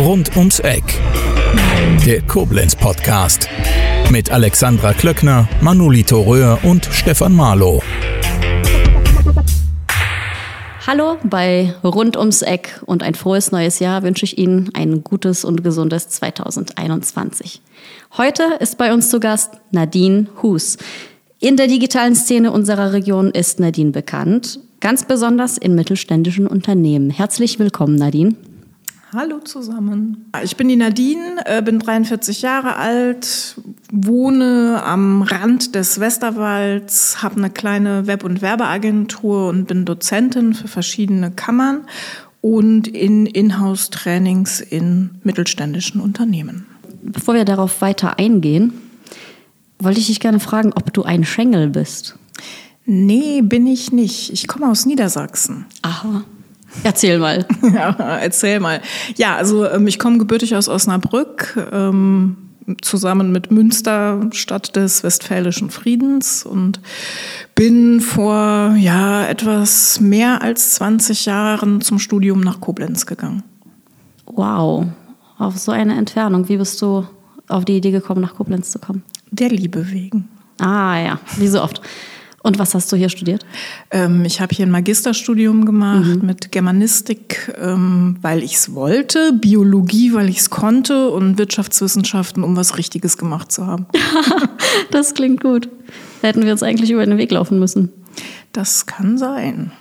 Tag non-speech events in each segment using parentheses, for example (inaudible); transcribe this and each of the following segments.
Rund ums Eck. Der Koblenz Podcast. Mit Alexandra Klöckner, Manolito Röhr und Stefan Marlow. Hallo bei Rund ums Eck und ein frohes neues Jahr wünsche ich Ihnen ein gutes und gesundes 2021. Heute ist bei uns zu Gast Nadine Hus. In der digitalen Szene unserer Region ist Nadine bekannt, ganz besonders in mittelständischen Unternehmen. Herzlich willkommen, Nadine. Hallo zusammen. Ich bin die Nadine, äh, bin 43 Jahre alt, wohne am Rand des Westerwalds, habe eine kleine Web- und Werbeagentur und bin Dozentin für verschiedene Kammern und in Inhouse-Trainings in mittelständischen Unternehmen. Bevor wir darauf weiter eingehen, wollte ich dich gerne fragen, ob du ein Schengel bist. Nee, bin ich nicht. Ich komme aus Niedersachsen. Aha. Erzähl mal. (laughs) Ja, erzähl mal. Ja, also ähm, ich komme gebürtig aus Osnabrück, ähm, zusammen mit Münster, Stadt des Westfälischen Friedens und bin vor ja etwas mehr als 20 Jahren zum Studium nach Koblenz gegangen. Wow, auf so eine Entfernung. Wie bist du auf die Idee gekommen, nach Koblenz zu kommen? Der Liebe wegen. Ah ja, wie so oft. Und was hast du hier studiert? Ähm, ich habe hier ein Magisterstudium gemacht mhm. mit Germanistik, ähm, weil ich es wollte, Biologie, weil ich es konnte und Wirtschaftswissenschaften, um was Richtiges gemacht zu haben. (laughs) das klingt gut. Da hätten wir uns eigentlich über den Weg laufen müssen. Das kann sein.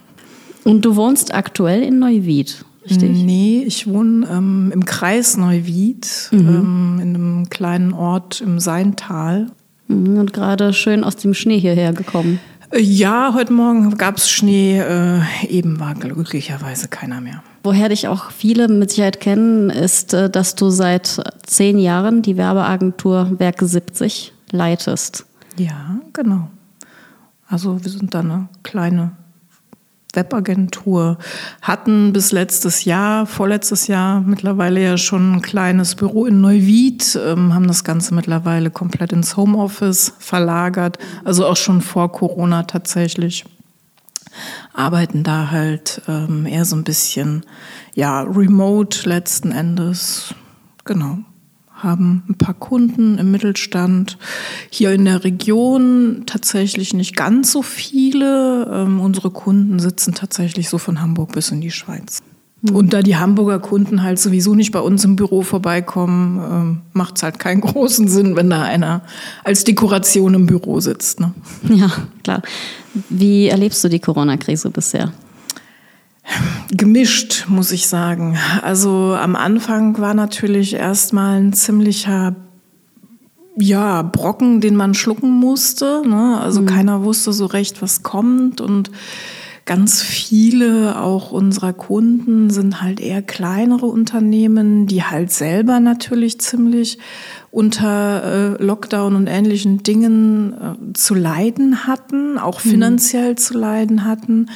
Und du wohnst aktuell in Neuwied, richtig? Nee, ich wohne ähm, im Kreis Neuwied, mhm. ähm, in einem kleinen Ort im Seintal. Mhm, und gerade schön aus dem Schnee hierher gekommen. Ja, heute Morgen gab es Schnee. Äh, eben war glücklicherweise keiner mehr. Woher dich auch viele mit Sicherheit kennen, ist, äh, dass du seit zehn Jahren die Werbeagentur Werke 70 leitest. Ja, genau. Also wir sind da eine kleine Webagentur, hatten bis letztes Jahr, vorletztes Jahr mittlerweile ja schon ein kleines Büro in Neuwied, ähm, haben das Ganze mittlerweile komplett ins Homeoffice verlagert, also auch schon vor Corona tatsächlich. Arbeiten da halt ähm, eher so ein bisschen, ja, remote letzten Endes. Genau haben ein paar Kunden im Mittelstand. Hier in der Region tatsächlich nicht ganz so viele. Ähm, unsere Kunden sitzen tatsächlich so von Hamburg bis in die Schweiz. Mhm. Und da die Hamburger Kunden halt sowieso nicht bei uns im Büro vorbeikommen, ähm, macht es halt keinen (laughs) großen Sinn, wenn da einer als Dekoration im Büro sitzt. Ne? Ja, klar. Wie erlebst du die Corona-Krise bisher? Gemischt, muss ich sagen. Also am Anfang war natürlich erstmal ein ziemlicher ja, Brocken, den man schlucken musste. Ne? Also mhm. keiner wusste so recht, was kommt. Und ganz viele auch unserer Kunden sind halt eher kleinere Unternehmen, die halt selber natürlich ziemlich unter äh, Lockdown und ähnlichen Dingen äh, zu leiden hatten, auch mhm. finanziell mhm. zu leiden hatten.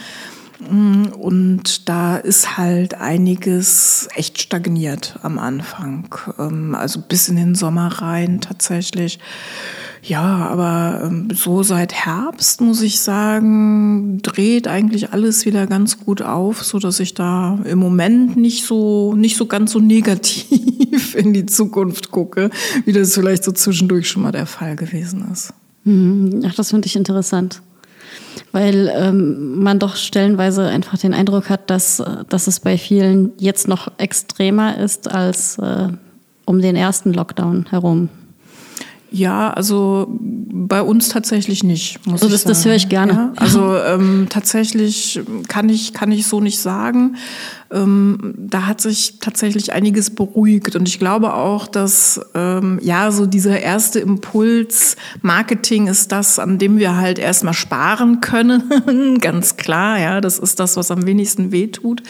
Mm, und da ist halt einiges echt stagniert am Anfang. Ähm, also bis in den Sommer rein tatsächlich. Ja, aber ähm, so seit Herbst muss ich sagen, dreht eigentlich alles wieder ganz gut auf, so dass ich da im Moment nicht so nicht so ganz so negativ (laughs) in die Zukunft gucke, wie das vielleicht so zwischendurch schon mal der Fall gewesen ist. Mhm. Ach, das finde ich interessant weil ähm, man doch stellenweise einfach den Eindruck hat, dass, dass es bei vielen jetzt noch extremer ist als äh, um den ersten Lockdown herum. Ja, also bei uns tatsächlich nicht. Muss also das, das höre ich gerne. Ja, also ähm, tatsächlich kann ich, kann ich so nicht sagen. Ähm, da hat sich tatsächlich einiges beruhigt. Und ich glaube auch, dass ähm, ja so dieser erste Impuls Marketing ist das, an dem wir halt erstmal sparen können. (laughs) Ganz klar, ja, das ist das, was am wenigsten wehtut.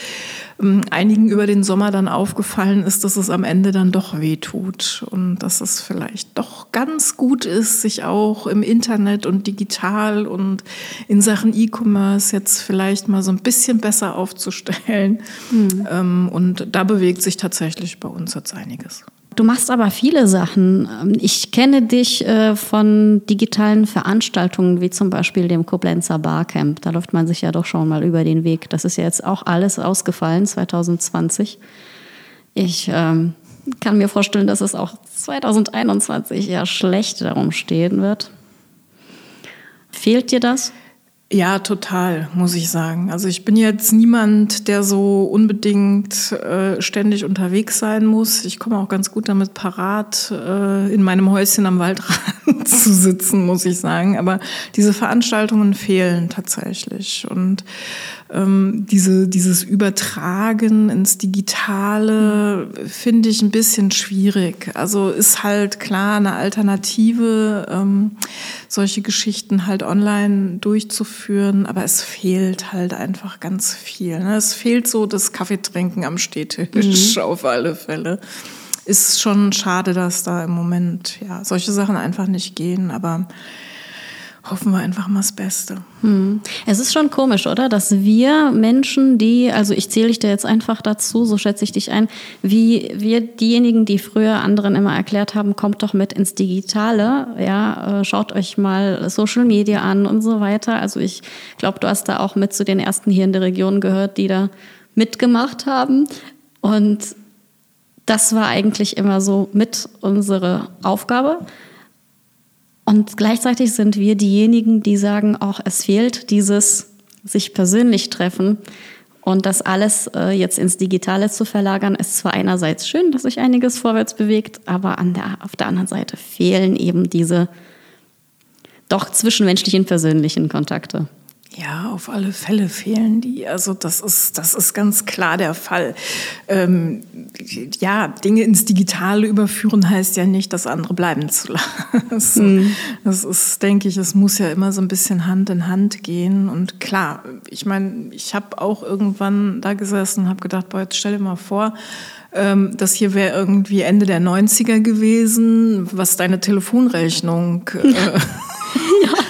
Ähm, einigen über den Sommer dann aufgefallen ist, dass es am Ende dann doch wehtut und dass es vielleicht doch ganz gut ist, sich auch im Internet und digital und in Sachen E-Commerce jetzt vielleicht mal so ein bisschen besser aufzustellen. Mhm. und da bewegt sich tatsächlich bei uns jetzt einiges. Du machst aber viele Sachen. Ich kenne dich äh, von digitalen Veranstaltungen, wie zum Beispiel dem Koblenzer Barcamp. Da läuft man sich ja doch schon mal über den Weg. Das ist ja jetzt auch alles ausgefallen 2020. Ich ähm, kann mir vorstellen, dass es auch 2021 ja schlecht darum stehen wird. Fehlt dir das? Ja, total, muss ich sagen. Also ich bin jetzt niemand, der so unbedingt äh, ständig unterwegs sein muss. Ich komme auch ganz gut damit parat, äh, in meinem Häuschen am Waldrand (laughs) zu sitzen, muss ich sagen. Aber diese Veranstaltungen fehlen tatsächlich. Und ähm, diese, dieses Übertragen ins Digitale finde ich ein bisschen schwierig. Also ist halt klar eine Alternative, ähm, solche Geschichten halt online durchzuführen, aber es fehlt halt einfach ganz viel. Ne? Es fehlt so das Kaffeetrinken am Stehtisch mhm. (laughs) auf alle Fälle. Ist schon schade, dass da im Moment ja solche Sachen einfach nicht gehen, aber hoffen wir einfach mal das Beste. Hm. Es ist schon komisch, oder? Dass wir Menschen, die, also ich zähle dich da jetzt einfach dazu, so schätze ich dich ein, wie wir diejenigen, die früher anderen immer erklärt haben, kommt doch mit ins Digitale, ja, äh, schaut euch mal Social Media an und so weiter. Also ich glaube, du hast da auch mit zu den ersten hier in der Region gehört, die da mitgemacht haben. Und das war eigentlich immer so mit unsere Aufgabe. Und gleichzeitig sind wir diejenigen, die sagen, auch es fehlt dieses sich persönlich treffen. Und das alles äh, jetzt ins Digitale zu verlagern, ist zwar einerseits schön, dass sich einiges vorwärts bewegt, aber an der, auf der anderen Seite fehlen eben diese doch zwischenmenschlichen persönlichen Kontakte. Ja, auf alle Fälle fehlen die. Also das ist, das ist ganz klar der Fall. Ähm, ja, Dinge ins Digitale überführen heißt ja nicht, das andere bleiben zu lassen. Mhm. Das ist, denke ich, es muss ja immer so ein bisschen Hand in Hand gehen. Und klar, ich meine, ich habe auch irgendwann da gesessen und habe gedacht, boah, jetzt stell dir mal vor, ähm, das hier wäre irgendwie Ende der 90er gewesen, was deine Telefonrechnung... Äh, (laughs) ja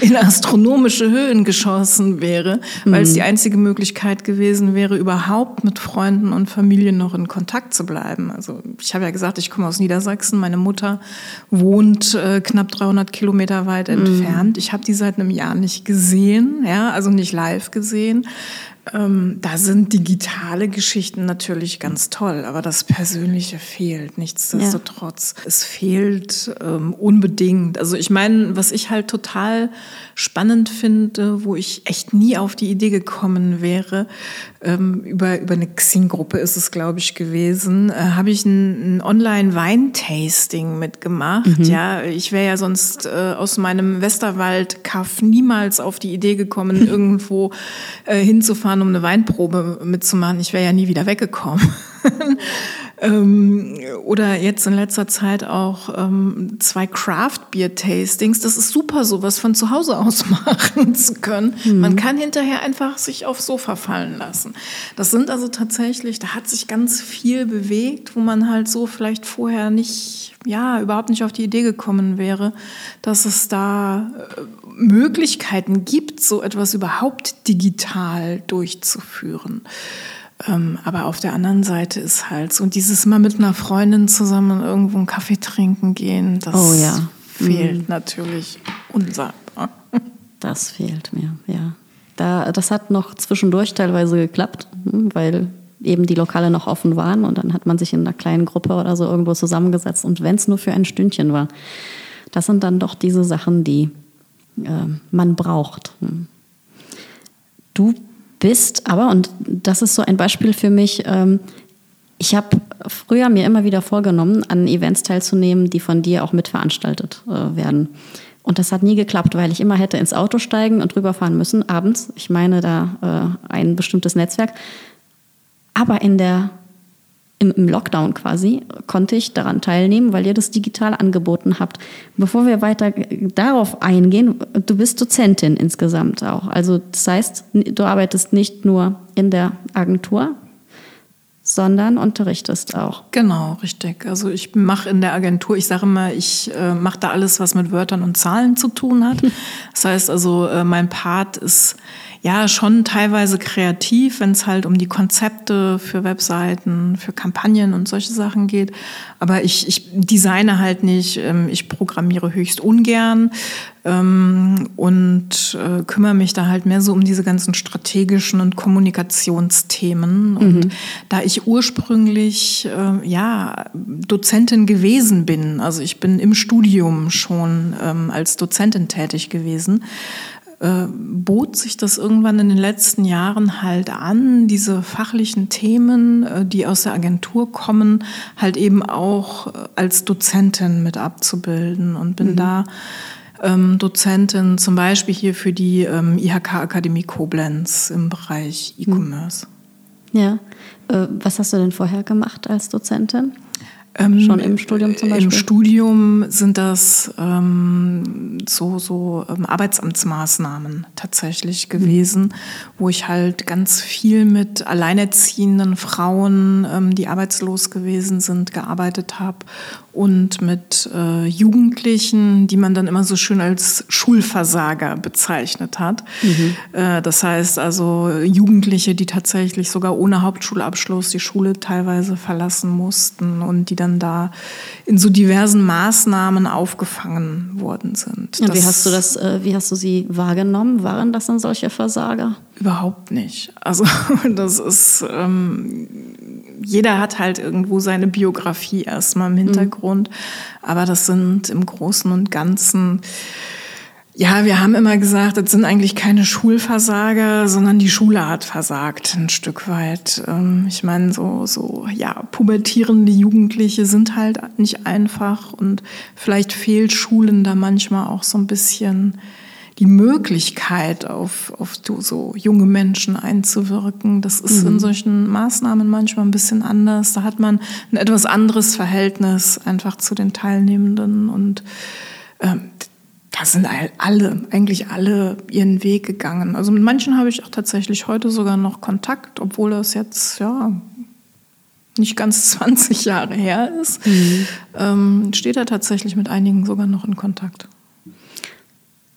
in astronomische Höhen geschossen wäre, weil es die mhm. einzige Möglichkeit gewesen wäre, überhaupt mit Freunden und Familie noch in Kontakt zu bleiben. Also ich habe ja gesagt, ich komme aus Niedersachsen. Meine Mutter wohnt äh, knapp 300 Kilometer weit mhm. entfernt. Ich habe die seit einem Jahr nicht gesehen, ja, also nicht live gesehen. Ähm, da sind digitale Geschichten natürlich ganz toll, aber das Persönliche fehlt. Nichtsdestotrotz, ja. es fehlt ähm, unbedingt. Also ich meine, was ich halt total spannend finde, wo ich echt nie auf die Idee gekommen wäre, ähm, über, über eine Xing-Gruppe ist es, glaube ich, gewesen, äh, habe ich ein, ein Online-Weintasting mitgemacht. Mhm. Ja, ich wäre ja sonst äh, aus meinem Westerwald-Kaff niemals auf die Idee gekommen, (laughs) irgendwo äh, hinzufahren, um eine Weinprobe mitzumachen. Ich wäre ja nie wieder weggekommen. (laughs) Ähm, oder jetzt in letzter Zeit auch ähm, zwei Craft Beer Tastings. Das ist super, sowas von zu Hause aus (laughs) machen zu können. Mhm. Man kann hinterher einfach sich aufs Sofa fallen lassen. Das sind also tatsächlich, da hat sich ganz viel bewegt, wo man halt so vielleicht vorher nicht, ja, überhaupt nicht auf die Idee gekommen wäre, dass es da äh, Möglichkeiten gibt, so etwas überhaupt digital durchzuführen. Ähm, aber auf der anderen Seite ist halt so dieses mal mit einer Freundin zusammen irgendwo einen Kaffee trinken gehen, das oh, ja. fehlt mhm. natürlich unsagbar. (laughs) Das fehlt mir, ja. Da, das hat noch zwischendurch teilweise geklappt, hm, weil eben die Lokale noch offen waren und dann hat man sich in einer kleinen Gruppe oder so irgendwo zusammengesetzt und wenn es nur für ein Stündchen war. Das sind dann doch diese Sachen, die äh, man braucht. Hm. Du bist aber, und das ist so ein Beispiel für mich, ähm, ich habe früher mir immer wieder vorgenommen, an Events teilzunehmen, die von dir auch mitveranstaltet äh, werden. Und das hat nie geklappt, weil ich immer hätte ins Auto steigen und rüberfahren müssen, abends. Ich meine da äh, ein bestimmtes Netzwerk. Aber in der im, im Lockdown quasi, konnte ich daran teilnehmen, weil ihr das digital angeboten habt. Bevor wir weiter darauf eingehen, du bist Dozentin insgesamt auch. Also das heißt, du arbeitest nicht nur in der Agentur, sondern unterrichtest auch. Genau, richtig. Also ich mache in der Agentur, ich sage immer, ich äh, mache da alles, was mit Wörtern und Zahlen zu tun hat. (laughs) Das heißt also, äh, mein Part ist ja schon teilweise kreativ, wenn es halt um die Konzepte für Webseiten, für Kampagnen und solche Sachen geht. Aber ich, ich designe halt nicht, ähm, ich programmiere höchst ungern ähm, und äh, kümmere mich da halt mehr so um diese ganzen strategischen und Kommunikationsthemen. Und mhm. da ich ursprünglich äh, ja Dozentin gewesen bin, also ich bin im Studium schon ähm, als Dozentin tätig gewesen, äh, bot sich das irgendwann in den letzten Jahren halt an, diese fachlichen Themen, äh, die aus der Agentur kommen, halt eben auch äh, als Dozentin mit abzubilden und bin mhm. da ähm, Dozentin zum Beispiel hier für die ähm, IHK Akademie Koblenz im Bereich mhm. E-Commerce. Ja, äh, was hast du denn vorher gemacht als Dozentin? Ähm, Schon im Studium zum Beispiel? Im Studium sind das ähm, so, so ähm, Arbeitsamtsmaßnahmen tatsächlich gewesen, mhm. wo ich halt ganz viel mit alleinerziehenden Frauen, ähm, die arbeitslos gewesen sind, gearbeitet habe und mit äh, Jugendlichen, die man dann immer so schön als Schulversager bezeichnet hat. Mhm. Äh, das heißt also Jugendliche, die tatsächlich sogar ohne Hauptschulabschluss die Schule teilweise verlassen mussten und die dann da in so diversen Maßnahmen aufgefangen worden sind. Und wie hast du das, äh, wie hast du sie wahrgenommen? Waren das dann solche Versager? Überhaupt nicht. Also (laughs) das ist, ähm, jeder hat halt irgendwo seine Biografie erstmal im Hintergrund, mhm. aber das sind im Großen und Ganzen ja, wir haben immer gesagt, das sind eigentlich keine Schulversager, sondern die Schule hat versagt ein Stück weit. Ähm, ich meine, so, so, ja, pubertierende Jugendliche sind halt nicht einfach und vielleicht fehlt Schulen da manchmal auch so ein bisschen die Möglichkeit, auf, auf so junge Menschen einzuwirken. Das ist mhm. in solchen Maßnahmen manchmal ein bisschen anders. Da hat man ein etwas anderes Verhältnis einfach zu den Teilnehmenden und ähm, da sind alle, eigentlich alle ihren Weg gegangen. Also mit manchen habe ich auch tatsächlich heute sogar noch Kontakt, obwohl das jetzt ja nicht ganz (laughs) 20 Jahre her ist. Mhm. Ähm, steht er tatsächlich mit einigen sogar noch in Kontakt.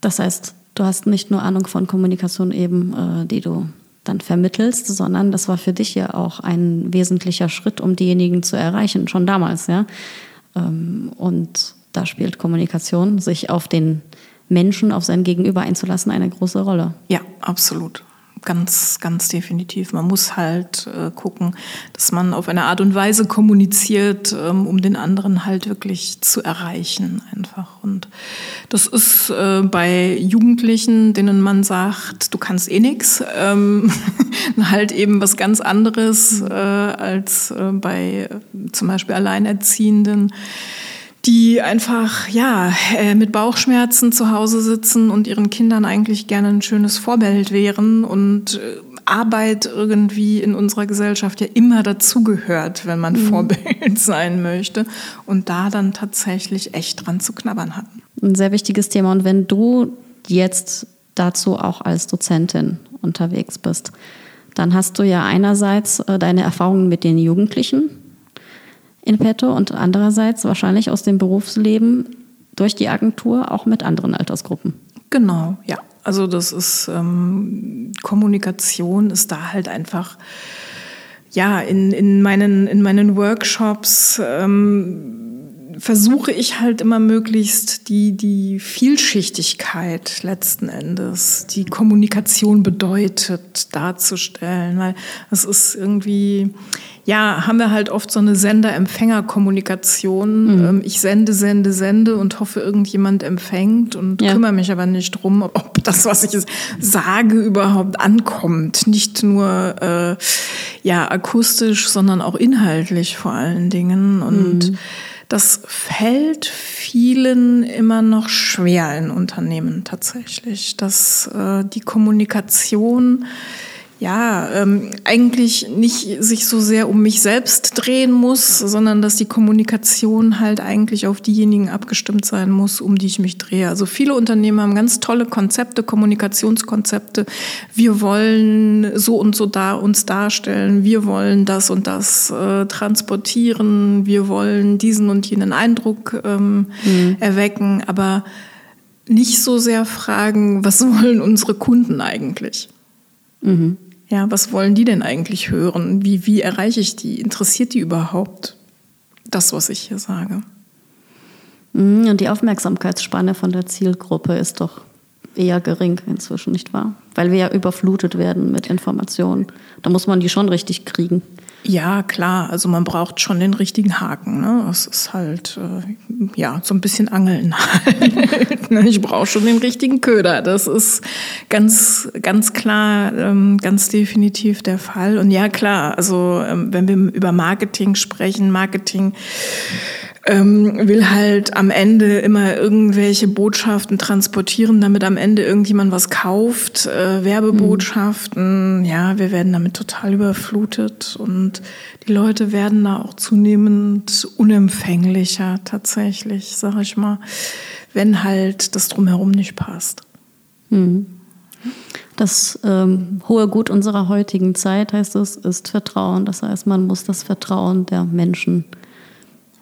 Das heißt, du hast nicht nur Ahnung von Kommunikation eben, äh, die du dann vermittelst, sondern das war für dich ja auch ein wesentlicher Schritt, um diejenigen zu erreichen, schon damals, ja. Ähm, und da spielt Kommunikation, sich auf den Menschen, auf sein Gegenüber einzulassen, eine große Rolle. Ja, absolut ganz, ganz definitiv. Man muss halt äh, gucken, dass man auf eine Art und Weise kommuniziert, ähm, um den anderen halt wirklich zu erreichen einfach. Und das ist äh, bei Jugendlichen, denen man sagt, du kannst eh nix, ähm, (laughs) halt eben was ganz anderes äh, als äh, bei äh, zum Beispiel Alleinerziehenden die einfach ja äh, mit Bauchschmerzen zu Hause sitzen und ihren Kindern eigentlich gerne ein schönes Vorbild wären und äh, Arbeit irgendwie in unserer Gesellschaft ja immer dazugehört, wenn man mhm. Vorbild (laughs) sein möchte und da dann tatsächlich echt dran zu knabbern hatten. Ein sehr wichtiges Thema und wenn du jetzt dazu auch als Dozentin unterwegs bist, dann hast du ja einerseits äh, deine Erfahrungen mit den Jugendlichen, in petto und andererseits wahrscheinlich aus dem Berufsleben durch die Agentur auch mit anderen Altersgruppen. Genau, ja. Also das ist ähm, Kommunikation ist da halt einfach ja in, in meinen in meinen Workshops ähm, versuche ich halt immer möglichst die, die Vielschichtigkeit letzten Endes, die Kommunikation bedeutet, darzustellen, weil es ist irgendwie, ja, haben wir halt oft so eine Sender-Empfänger-Kommunikation. Mhm. Ähm, ich sende, sende, sende und hoffe, irgendjemand empfängt und ja. kümmere mich aber nicht drum, ob das, was ich sage, überhaupt ankommt. Nicht nur äh, ja akustisch, sondern auch inhaltlich vor allen Dingen. Und mhm. das fällt vielen immer noch schwer in Unternehmen tatsächlich, dass äh, die Kommunikation ja, ähm, eigentlich nicht sich so sehr um mich selbst drehen muss, sondern dass die Kommunikation halt eigentlich auf diejenigen abgestimmt sein muss, um die ich mich drehe. Also viele Unternehmen haben ganz tolle Konzepte, Kommunikationskonzepte. Wir wollen so und so da uns darstellen, wir wollen das und das äh, transportieren, wir wollen diesen und jenen Eindruck ähm, mhm. erwecken, aber nicht so sehr fragen, was wollen unsere Kunden eigentlich? Mhm. Ja, was wollen die denn eigentlich hören? Wie, wie erreiche ich die? Interessiert die überhaupt das, was ich hier sage? Mhm, und die Aufmerksamkeitsspanne von der Zielgruppe ist doch eher gering inzwischen, nicht wahr? Weil wir ja überflutet werden mit Informationen. Da muss man die schon richtig kriegen. Ja, klar. Also man braucht schon den richtigen Haken. Ne? Es ist halt, äh, ja, so ein bisschen Angeln (laughs) halt. Ne? ich brauche schon den richtigen Köder. Das ist ganz, ganz klar, ähm, ganz definitiv der Fall. Und ja, klar, also ähm, wenn wir über Marketing sprechen, Marketing ähm, will halt am Ende immer irgendwelche Botschaften transportieren, damit am Ende irgendjemand was kauft. Äh, Werbebotschaften, mhm. ja, wir werden damit total überflutet und die Leute werden da auch zunehmend unempfänglicher tatsächlich, sag ich mal, wenn halt das drumherum nicht passt. Mhm. Das ähm, hohe Gut unserer heutigen Zeit, heißt es, ist Vertrauen. Das heißt, man muss das Vertrauen der Menschen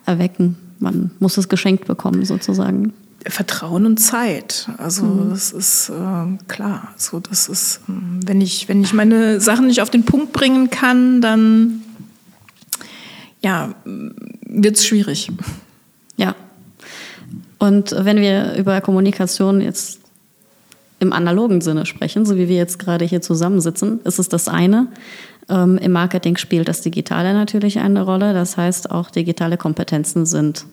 erwecken. Man muss es geschenkt bekommen, sozusagen. Vertrauen und Zeit. Also mhm. das ist äh, klar. So das ist, ähm, wenn ich wenn ich meine Sachen nicht auf den Punkt bringen kann, dann ja wird es schwierig. Ja. Und wenn wir über Kommunikation jetzt im analogen Sinne sprechen, so wie wir jetzt gerade hier zusammensitzen, ist es das eine. Ähm, Im Marketing spielt das Digitale natürlich eine Rolle. Das heißt, auch digitale Kompetenzen sind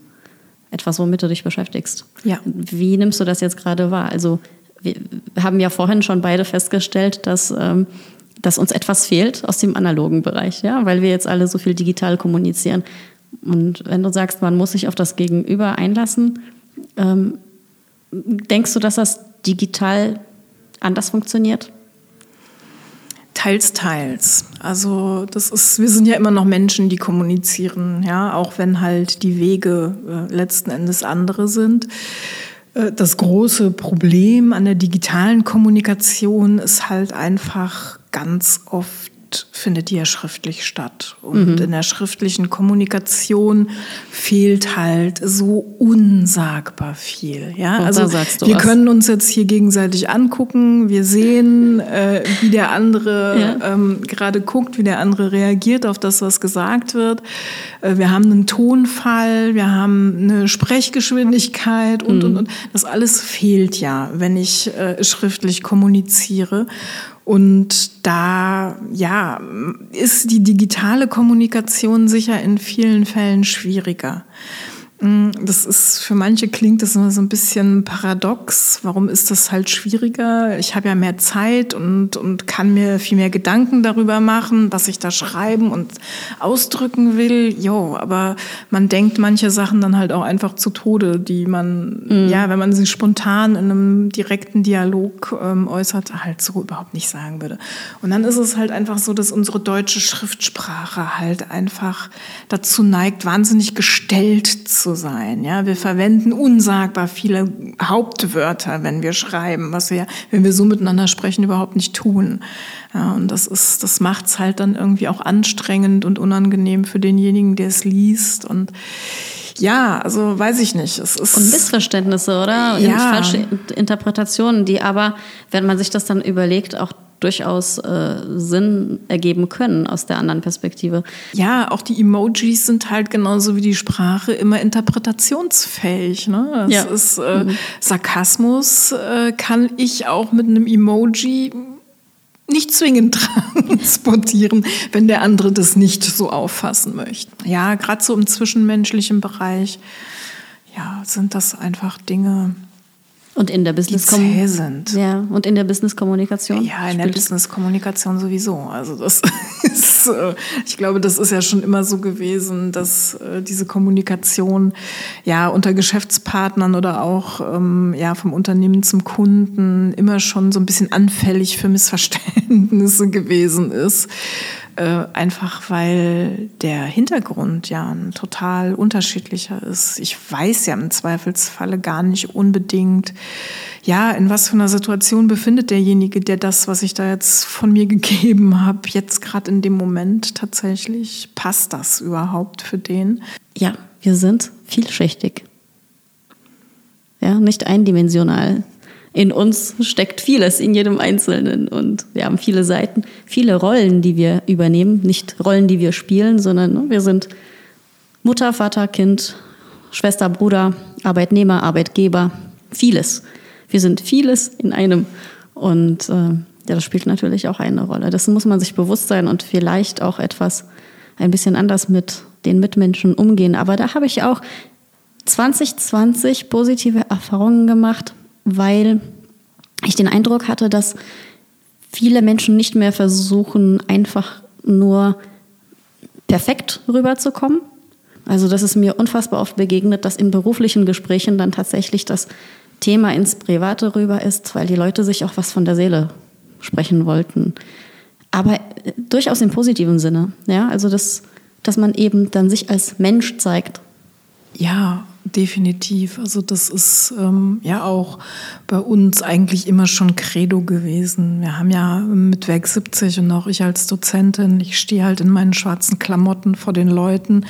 etwas, womit du dich beschäftigst. Ja. Wie nimmst du das jetzt gerade wahr? Also wir haben ja vorhin schon beide festgestellt, dass, ähm, dass uns etwas fehlt aus dem analogen Bereich, ja, weil wir jetzt alle so viel digital kommunizieren. Und wenn du sagst, man muss sich auf das Gegenüber einlassen, ähm, denkst du, dass das digital anders funktioniert? Teils, teils. Also das ist, wir sind ja immer noch Menschen, die kommunizieren, ja, auch wenn halt die Wege äh, letzten Endes andere sind. Äh, das große Problem an der digitalen Kommunikation ist halt einfach ganz oft findet die ja schriftlich statt. Und mhm. in der schriftlichen Kommunikation fehlt halt so unsagbar viel. Ja, Und also wir was. können uns jetzt hier gegenseitig angucken. Wir sehen, äh, wie der andere ja. ähm, gerade guckt, wie der andere reagiert auf das, was gesagt wird. Äh, wir haben einen Tonfall, wir haben eine Sprechgeschwindigkeit und, mhm. und, und. Das alles fehlt ja, wenn ich äh, schriftlich kommuniziere. Und da, ja, ist die digitale Kommunikation sicher in vielen Fällen schwieriger. Mm, das ist für manche klingt das immer so ein bisschen paradox. Warum ist das halt schwieriger? Ich habe ja mehr Zeit und, und kann mir viel mehr Gedanken darüber machen, was ich da schreiben und ausdrücken will. Jo, aber man denkt manche Sachen dann halt auch einfach zu Tode, die man, mhm. ja, wenn man sie spontan in einem direkten Dialog ähm, äußert, halt so überhaupt nicht sagen würde. Und dann ist es halt einfach so, dass unsere deutsche Schriftsprache halt einfach dazu neigt, wahnsinnig gestellt zu sein. Ja, wir verwenden unsagbar viele Hauptwörter, wenn wir schreiben, was wir, wenn wir so miteinander sprechen, überhaupt nicht tun. Ja, und das ist, das macht's halt dann irgendwie auch anstrengend und unangenehm für denjenigen, der es liest und ja, also weiß ich nicht. Es ist und Missverständnisse, oder? Ja. Falsche Interpretationen, die aber, wenn man sich das dann überlegt, auch durchaus äh, Sinn ergeben können aus der anderen Perspektive. Ja, auch die Emojis sind halt genauso wie die Sprache immer interpretationsfähig. Ne? Das ja. ist äh, mhm. Sarkasmus äh, kann ich auch mit einem Emoji nicht zwingend (laughs) transportieren, wenn der andere das nicht so auffassen möchte. Ja, gerade so im zwischenmenschlichen Bereich, ja, sind das einfach Dinge, Und in der Business zäh sind. Ja, und in der Business-Kommunikation? Ja, in der Business-Kommunikation sowieso. Also das (laughs) ist, äh, ich glaube, das ist ja schon immer so gewesen, dass äh, diese Kommunikation ja unter Geschäftspartnern oder auch ähm, ja vom Unternehmen zum Kunden immer schon so ein bisschen anfällig für Missverständnisse (laughs) gewesen ist. Äh, einfach weil der Hintergrund ja ein total unterschiedlicher ist. Ich weiß ja im Zweifelsfalle gar nicht unbedingt, ja, in was für einer Situation befindet derjenige, der das, was ich da jetzt von mir (laughs) gegeben habe, jetzt gerade in dem Moment tatsächlich, passt das überhaupt für den? Ja, wir sind vielschichtig. Ja, nicht eindimensional in uns steckt vieles, in jedem Einzelnen. Und wir haben viele Seiten, viele Rollen, die wir übernehmen. Nicht Rollen, die wir spielen, sondern ne, wir sind Mutter, Vater, Kind, Schwester, Bruder, Arbeitnehmer, Arbeitgeber, vieles. Wir sind vieles in einem. Und äh, ja, das spielt natürlich auch eine Rolle. Das muss man sich bewusst sein und vielleicht auch etwas ein bisschen anders mit den Mitmenschen umgehen. Aber da habe ich auch 2020 positive Erfahrungen gemacht weil ich den Eindruck hatte, dass viele Menschen nicht mehr versuchen, einfach nur perfekt rüberzukommen. Also das ist mir unfassbar oft begegnet, dass in beruflichen Gesprächen dann tatsächlich das Thema ins Private rüber ist, weil die Leute sich auch was von der Seele sprechen wollten. Aber durchaus im positiven Sinne. Ja, also das, dass man eben dann sich als Mensch zeigt. Ja, definitiv. Also das ist ähm, ja auch bei uns eigentlich immer schon Credo gewesen. Wir haben ja mit Werk 70 und auch ich als Dozentin, ich stehe halt in meinen schwarzen Klamotten vor den Leuten.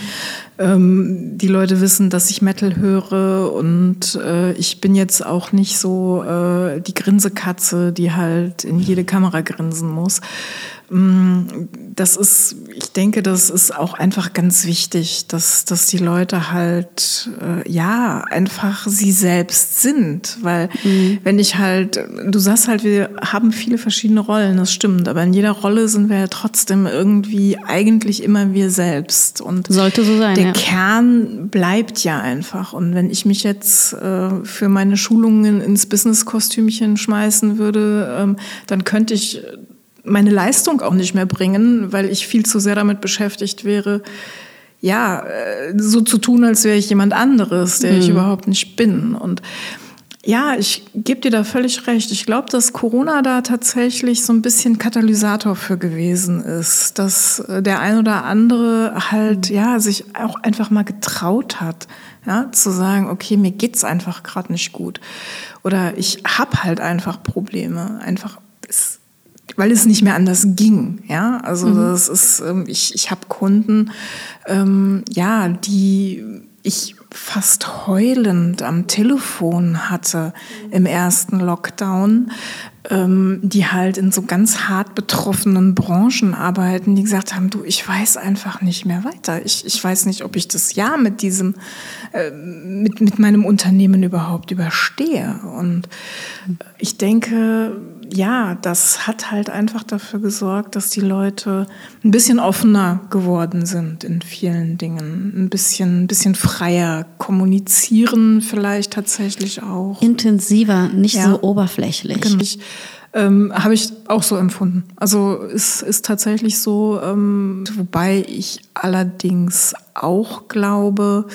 Ähm, die Leute wissen, dass ich Metal höre und äh, ich bin jetzt auch nicht so äh, die Grinsekatze, die halt in jede Kamera grinsen muss. Mm, das ist, ich denke, das ist auch einfach ganz wichtig, dass, dass die Leute halt, äh, ja, einfach sie selbst sind. Weil, mhm. wenn ich halt, du sagst halt, wir haben viele verschiedene Rollen, das stimmt, aber in jeder Rolle sind wir ja trotzdem irgendwie eigentlich immer wir selbst. Und sollte so sein. Der ja. Kern bleibt ja einfach. Und wenn ich mich jetzt äh, für meine Schulungen ins Business-Kostümchen schmeißen würde, ähm, dann könnte ich meine Leistung auch nicht mehr bringen, weil ich viel zu sehr damit beschäftigt wäre, ja, äh, so zu tun, als wäre ich jemand anderes, der mhm. ich überhaupt nicht bin. Und ja, ich gebe dir da völlig recht. Ich glaube, dass Corona da tatsächlich so ein bisschen Katalysator für gewesen ist, dass äh, der ein oder andere halt mhm. ja sich auch einfach mal getraut hat, ja, zu sagen, okay, mir geht's einfach gerade nicht gut oder ich hab halt einfach Probleme, einfach es weil es nicht mehr anders ging. Ja, also mhm. das ist, ähm, ich, ich habe Kunden, ähm, ja, die ich fast heulend am Telefon hatte im ersten Lockdown, ähm, die halt in so ganz hart betroffenen Branchen arbeiten, die gesagt haben, du, ich weiß einfach nicht mehr weiter. Ich, ich weiß nicht, ob ich das Jahr mit diesem, äh, mit, mit meinem Unternehmen überhaupt überstehe. Und ich denke, ja, das hat halt einfach dafür gesorgt, dass die Leute ein bisschen offener geworden sind in vielen Dingen, ein bisschen, ein bisschen freier kommunizieren vielleicht tatsächlich auch. Intensiver, nicht ja. so oberflächlich. Genau. Ähm, Habe ich auch so empfunden. Also es ist tatsächlich so, ähm, wobei ich allerdings auch glaube,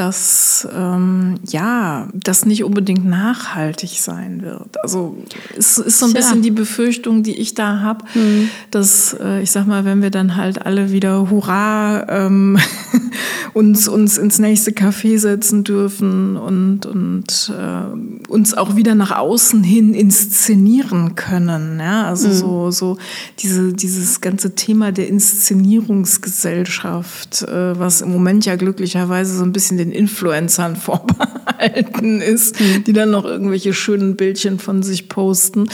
dass ähm, ja, das nicht unbedingt nachhaltig sein wird. Also es ist so ein Tja. bisschen die Befürchtung, die ich da habe, mhm. dass äh, ich sag mal, wenn wir dann halt alle wieder Hurra ähm, (laughs) uns uns ins nächste Café setzen dürfen und und äh, uns auch wieder nach außen hin inszenieren können. Ja, also mhm. so so diese dieses ganze Thema der Inszenierungsgesellschaft, äh, was im Moment ja glücklicherweise so ein bisschen den den Influencern (laughs) vorbehalten ist, mhm. die dann noch irgendwelche schönen Bildchen von sich posten,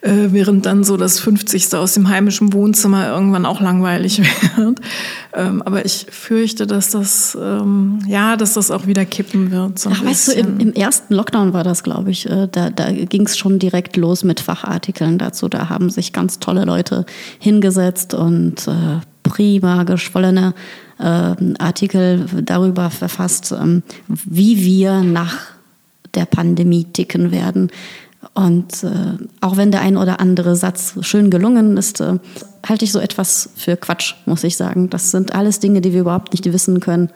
äh, während dann so das 50. aus dem heimischen Wohnzimmer irgendwann auch langweilig (laughs) wird. Ähm, aber ich fürchte, dass das, ähm, ja, dass das auch wieder kippen wird. So Ach, weißt du, im, im, ersten Lockdown war das, glaube ich, äh, da, da ging es schon direkt los mit Fachartikeln dazu. Da haben sich ganz tolle Leute hingesetzt und äh, prima geschwollene äh, Artikel darüber verfasst, ähm, wie wir nach der Pandemie ticken werden. Und äh, auch wenn der ein oder andere Satz schön gelungen ist, äh, halte ich so etwas für Quatsch, muss ich sagen. Das sind alles Dinge, die wir überhaupt nicht wissen können.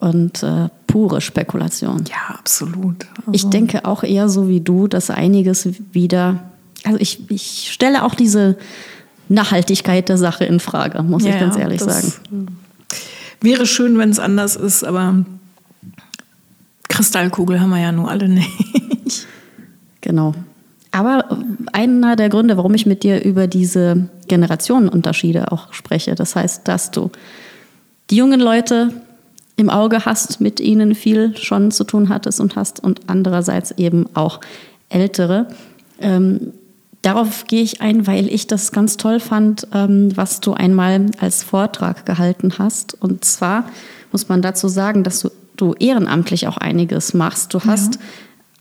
Und äh, pure Spekulation. Ja, absolut. Also ich denke auch eher so wie du, dass einiges wieder. Also ich, ich stelle auch diese Nachhaltigkeit der Sache in Frage, muss ja, ich ganz ehrlich sagen. Wäre schön, wenn es anders ist, aber Kristallkugel haben wir ja nur alle nicht. Genau. Aber einer der Gründe, warum ich mit dir über diese Generationenunterschiede auch spreche, das heißt, dass du die jungen Leute im Auge hast, mit ihnen viel schon zu tun hattest und hast und andererseits eben auch ältere. Ähm, darauf gehe ich ein, weil ich das ganz toll fand, ähm, was du einmal als Vortrag gehalten hast. Und zwar muss man dazu sagen, dass du, du ehrenamtlich auch einiges machst. Du hast ja.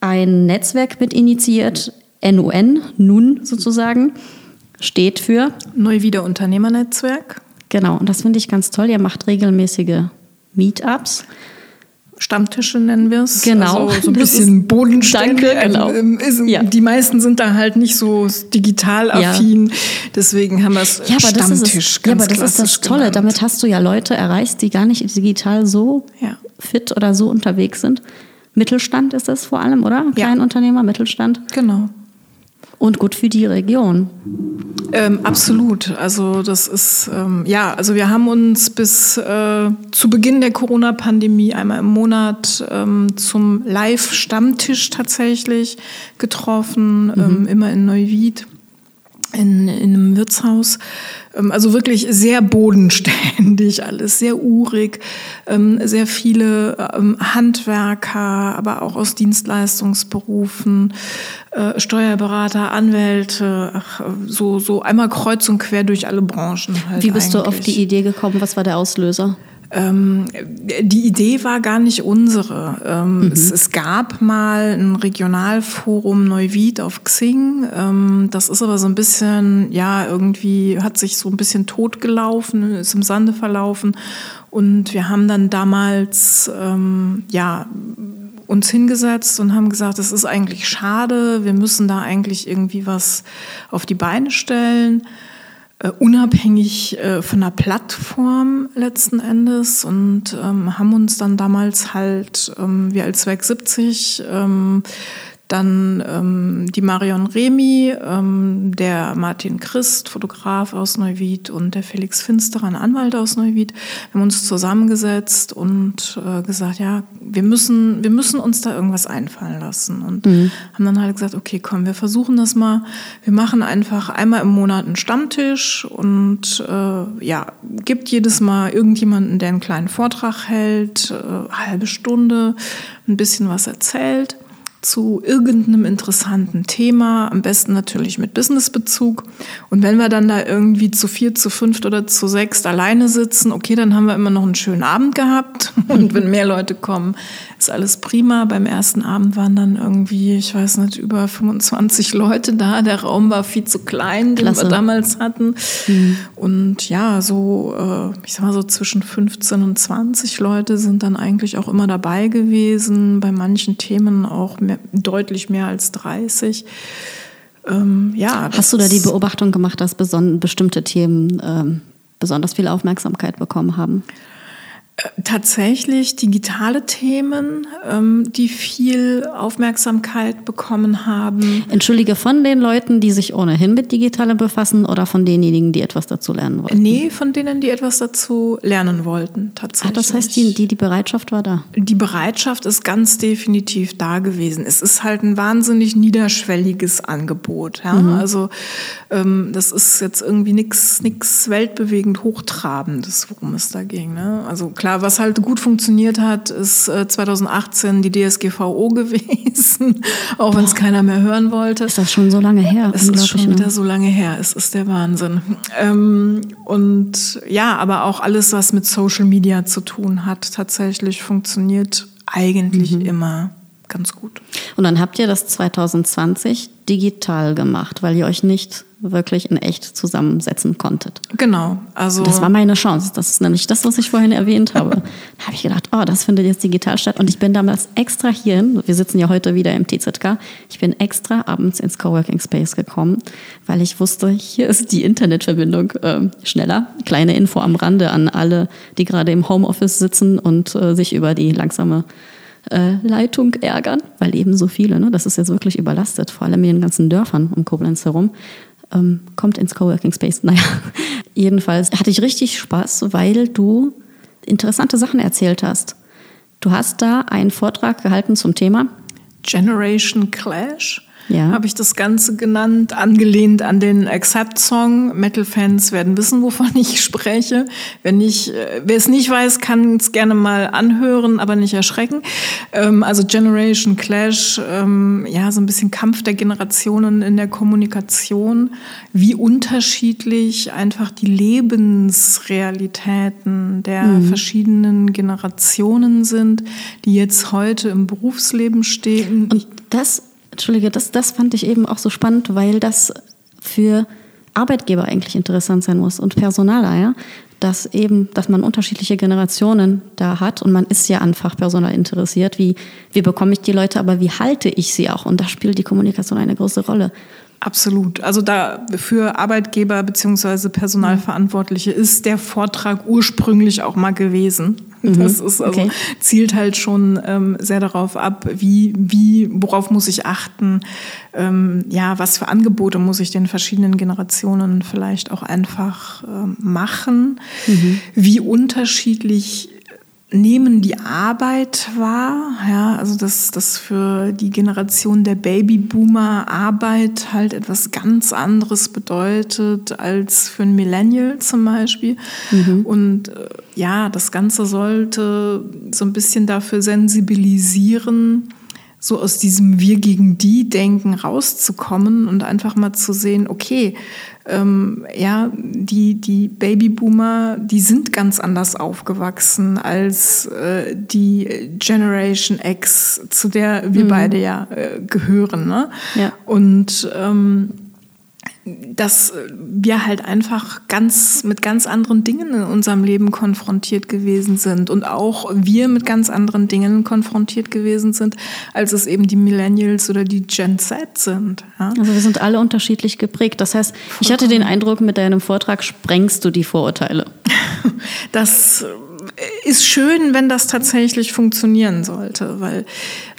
ein Netzwerk mit initiiert, NUN, NUN sozusagen, steht für Neuwieder Unternehmernetzwerk. Genau, und das finde ich ganz toll. Ihr macht regelmäßige Meetups. Stammtische nennen wir es. Genau. Also so ein bisschen bodenständig. Danke, genau. Ähm, ist, ja. Die meisten sind da halt nicht so digital affin. Ja. Deswegen haben wir es ja, Stammtisch. Das ja, aber das ist das Tolle. Genannt. Damit hast du ja Leute erreicht, die gar nicht digital so ja. fit oder so unterwegs sind. Mittelstand ist es vor allem, oder? Kleinunternehmer, Mittelstand. Genau. Und gut für die Region. Ähm, absolut. Also das ist, ähm, ja, also wir haben uns bis äh, zu Beginn der Corona-Pandemie einmal im Monat ähm, zum Live-Stammtisch tatsächlich getroffen, mhm. Ähm, immer in Neuwied in, in einem Wirtshaus. Ähm, also wirklich sehr bodenständig (laughs) alles, sehr urig, ähm, sehr viele ähm, Handwerker, aber auch aus Dienstleistungsberufen, äh, Steuerberater, Anwälte, ach, so, so einmal kreuz und quer durch alle Branchen. Halt Wie bist eigentlich. du auf die Idee gekommen? Was war der Auslöser? Ähm, die Idee war gar nicht unsere. Ähm, mhm. es, es, gab mal ein Regionalforum Neuwied auf Xing. Ähm, das ist aber so ein bisschen, ja, irgendwie hat sich so ein bisschen totgelaufen, ist im Sande verlaufen. Und wir haben dann damals, ähm, ja, uns hingesetzt und haben gesagt, das ist eigentlich schade, wir müssen da eigentlich irgendwie was auf die Beine stellen äh, unabhängig äh, von der Plattform letzten Endes und ähm, haben uns dann damals halt, ähm, wir als Werk 70, ähm, dann ähm, die Marion Remy, ähm, der Martin Christ, Fotograf aus Neuwied und der Felix Finsterer, ein Anwalt aus Neuwied. Haben uns zusammengesetzt und äh, gesagt, ja, wir müssen, wir müssen uns da irgendwas einfallen lassen. Und mhm. haben dann halt gesagt, okay, komm, wir versuchen das mal. Wir machen einfach einmal im Monat einen Stammtisch und äh, ja, gibt jedes Mal irgendjemanden, der einen kleinen Vortrag hält, äh, halbe Stunde, ein bisschen was erzählt zu irgendeinem interessanten Thema, am besten natürlich mit Businessbezug. Und wenn wir dann da irgendwie zu vier, zu fünft oder zu sechst alleine sitzen, okay, dann haben wir immer noch einen schönen Abend gehabt. (laughs) Und wenn mehr Leute kommen, ist alles prima. Beim ersten Abend waren dann irgendwie, ich weiß nicht, über 25 Leute da. Der Raum war viel zu klein, den Klasse. wir damals hatten. Mhm. Und ja, so, äh, ich sag mal so zwischen 15 und 20 Leute sind dann eigentlich auch immer dabei gewesen. Bei manchen Themen auch mehr, deutlich mehr als 30. Ähm, ja, Hast du da die Beobachtung gemacht, dass bestimmte Themen ähm, besonders viel Aufmerksamkeit bekommen haben? Tatsächlich digitale Themen, ähm, die viel Aufmerksamkeit bekommen haben. Entschuldige, von den Leuten, die sich ohnehin mit Digitalem befassen oder von denjenigen, die etwas dazu lernen wollten? Nee, von denen, die etwas dazu lernen wollten, tatsächlich. Ah, das heißt, die, die, die Bereitschaft war da? Die Bereitschaft ist ganz definitiv da gewesen. Es ist halt ein wahnsinnig niederschwelliges Angebot. Ja? Mhm. Also ähm, das ist jetzt irgendwie nichts weltbewegend Hochtrabendes, worum es da ging. Ne? Also klar, Klar, was halt gut funktioniert hat, ist 2018 äh, die DSGVO (laughs) gewesen, auch wenn es keiner mehr hören wollte. Ist das schon so lange her? Es ist schon wieder ne? so lange her. Es ist der Wahnsinn. Ähm, und ja, aber auch alles, was mit Social Media zu tun hat, tatsächlich funktioniert eigentlich mhm. immer ganz gut. Und dann habt ihr das 2020 digital gemacht, weil ihr euch nicht wirklich in echt zusammensetzen konntet. Genau. Also das war meine Chance. Das ist nämlich das, was ich vorhin erwähnt habe. (laughs) da habe ich gedacht, oh, das findet jetzt digital statt. Und ich bin damals extra hierhin, wir sitzen ja heute wieder im TZK, ich bin extra abends ins Coworking Space gekommen, weil ich wusste, hier ist die Internetverbindung äh, schneller. Kleine Info am Rande an alle, die gerade im Homeoffice sitzen und äh, sich über die langsame äh, Leitung ärgern, weil eben so viele, ne, das ist jetzt wirklich überlastet, vor allem in den ganzen Dörfern um Koblenz herum ähm, kommt ins Coworking Space. (laughs) Naja, jedenfalls hatte ich richtig Spaß, weil du interessante Sachen erzählt hast. Du hast da einen Vortrag gehalten zum Thema Generation Clash ja. habe ich das Ganze genannt, angelehnt an den Accept-Song. Metal-Fans werden wissen, wovon ich spreche. Wenn ich, äh, wer es nicht weiß, kann es gerne mal anhören, aber nicht erschrecken. Ähm, also Generation Clash, ähm, ja, so ein bisschen Kampf der Generationen in der Kommunikation, wie unterschiedlich einfach die Lebensrealitäten der mhm. verschiedenen Generationen sind, die jetzt heute im Berufsleben stehen. Und das Entschuldige, das, das fand ich eben auch so spannend, weil das für Arbeitgeber eigentlich interessant sein muss und Personaler, ja, dass eben, dass man unterschiedliche Generationen da hat und man ist ja an Fachpersonal interessiert, wie, wie bekomme ich die Leute, aber wie halte ich sie auch und da spielt die Kommunikation eine große Rolle. Absolut. Also da für Arbeitgeber beziehungsweise Personalverantwortliche ist der Vortrag ursprünglich auch mal gewesen. Mhm. Das ist also, okay. zielt halt schon ähm, sehr darauf ab, wie, wie, worauf muss ich achten, ähm, ja, was für Angebote muss ich den verschiedenen Generationen vielleicht auch einfach ähm, machen, mhm. wie unterschiedlich nehmen die Arbeit wahr, ja, also dass, dass für die Generation der Babyboomer Arbeit halt etwas ganz anderes bedeutet als für ein Millennial zum Beispiel. Mhm. Und äh, ja, das Ganze sollte so ein bisschen dafür sensibilisieren, so aus diesem Wir gegen die Denken rauszukommen und einfach mal zu sehen, okay, ähm, ja, die, die Babyboomer, die sind ganz anders aufgewachsen als äh, die Generation X, zu der wir mhm. beide ja äh, gehören. Ne? Ja. Und ähm, dass wir halt einfach ganz mit ganz anderen Dingen in unserem Leben konfrontiert gewesen sind und auch wir mit ganz anderen Dingen konfrontiert gewesen sind, als es eben die Millennials oder die Gen Z sind. Ja? Also wir sind alle unterschiedlich geprägt. Das heißt, ich hatte den Eindruck, mit deinem Vortrag sprengst du die Vorurteile. (laughs) Das ist schön, wenn das tatsächlich funktionieren sollte, weil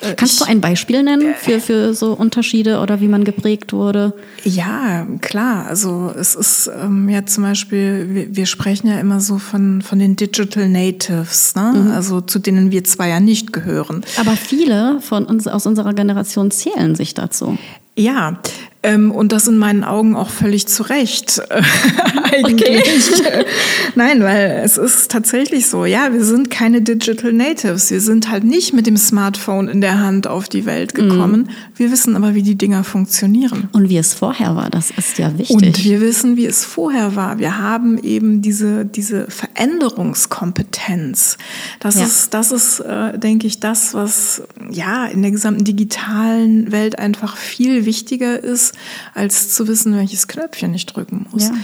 äh, kannst ich, du ein Beispiel nennen für für so Unterschiede oder wie man geprägt wurde? Ja, klar. Also es ist ähm, ja zum Beispiel wir, wir, sprechen ja immer so von von den Digital Natives, ne? Mhm. also zu denen wir zwar ja nicht gehören. Aber viele von uns aus unserer Generation zählen sich dazu. Ja, ähm, und das in meinen Augen auch völlig zu Recht äh, (laughs) eigentlich. (laughs) Nein, weil es ist tatsächlich so, ja, wir sind keine Digital Natives. Wir sind halt nicht mit dem Smartphone in der Hand auf die Welt gekommen. Mm. Wir wissen aber, wie die Dinger funktionieren. Und wie es vorher war, das ist ja wichtig. Und wir wissen, wie es vorher war. Wir haben eben diese, diese Veränderungskompetenz. Das ja. ist, das ist, äh, denke ich, das, was ja in der gesamten digitalen Welt einfach viel wichtiger ist als zu wissen, welches Knöpfchen ich drücken muss. Ja.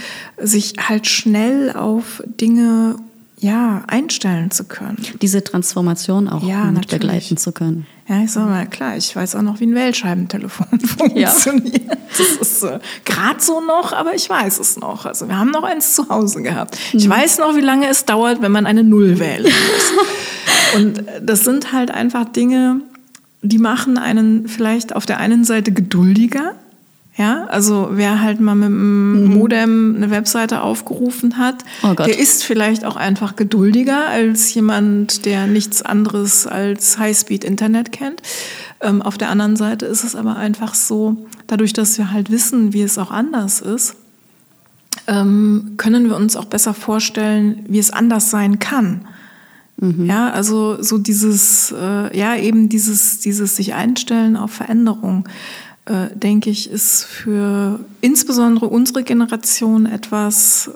Sich halt schnell auf Dinge ja, einstellen zu können. Diese Transformation auch ja, mit begleiten zu können. Ja, ich sag mal, klar, ich weiß auch noch, wie ein Wählscheibentelefon (laughs) funktioniert. Ja. Das ist äh, gerade so noch, aber ich weiß es noch. Also wir haben noch eins zu Hause gehabt. Ich mhm. weiß noch, wie lange es dauert, wenn man eine Null wählen muss. (laughs) Und das sind halt einfach Dinge, die machen einen vielleicht auf der einen Seite geduldiger, ja, also wer halt mal mit dem mhm. Modem eine Webseite aufgerufen hat, oh der ist vielleicht auch einfach geduldiger als jemand, der nichts anderes als Highspeed-Internet kennt. Ähm, auf der anderen Seite ist es aber einfach so, dadurch, dass wir halt wissen, wie es auch anders ist, ähm, können wir uns auch besser vorstellen, wie es anders sein kann. Mhm. Ja, also so dieses, äh, ja, eben dieses, dieses sich einstellen auf Veränderung äh, denke ich, ist für insbesondere unsere Generation etwas,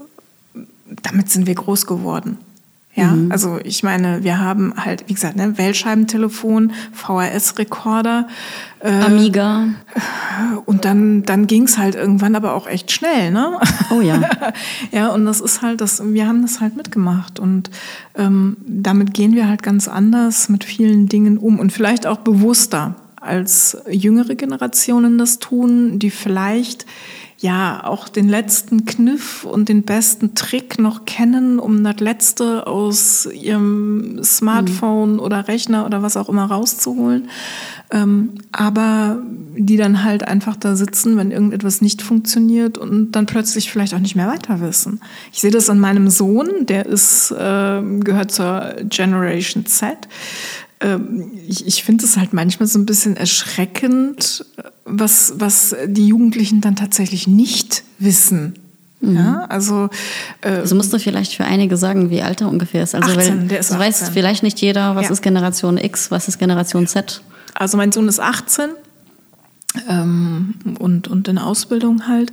damit sind wir groß geworden. Ja, mhm. also ich meine, wir haben halt, wie gesagt, ne, Wählscheibentelefon, VHS-Rekorder. Äh, Amiga. Und dann, dann ging's halt irgendwann aber auch echt schnell, ne? Oh ja. (laughs) ja, und das ist halt, das, wir haben das halt mitgemacht. Und ähm, damit gehen wir halt ganz anders mit vielen Dingen um und vielleicht auch bewusster als jüngere Generationen das tun, die vielleicht ja auch den letzten Kniff und den besten Trick noch kennen, um das letzte aus ihrem Smartphone mhm. oder Rechner oder was auch immer rauszuholen. Ähm, aber die dann halt einfach da sitzen, wenn irgendetwas nicht funktioniert und dann plötzlich vielleicht auch nicht mehr weiter wissen. Ich sehe das an meinem Sohn, der ist äh, gehört zur Generation Z. Ähm, ich, ich finde es halt manchmal so ein bisschen erschreckend, was, was die Jugendlichen dann tatsächlich nicht wissen. Mhm. Ja, also, äh, also musst du vielleicht für einige sagen, wie alt er ungefähr ist. Also 18, weil, der ist 18. weiß vielleicht nicht jeder, was ja. ist Generation X, was ist Generation Z. Also mein Sohn ist 18 ähm, und, und in Ausbildung halt.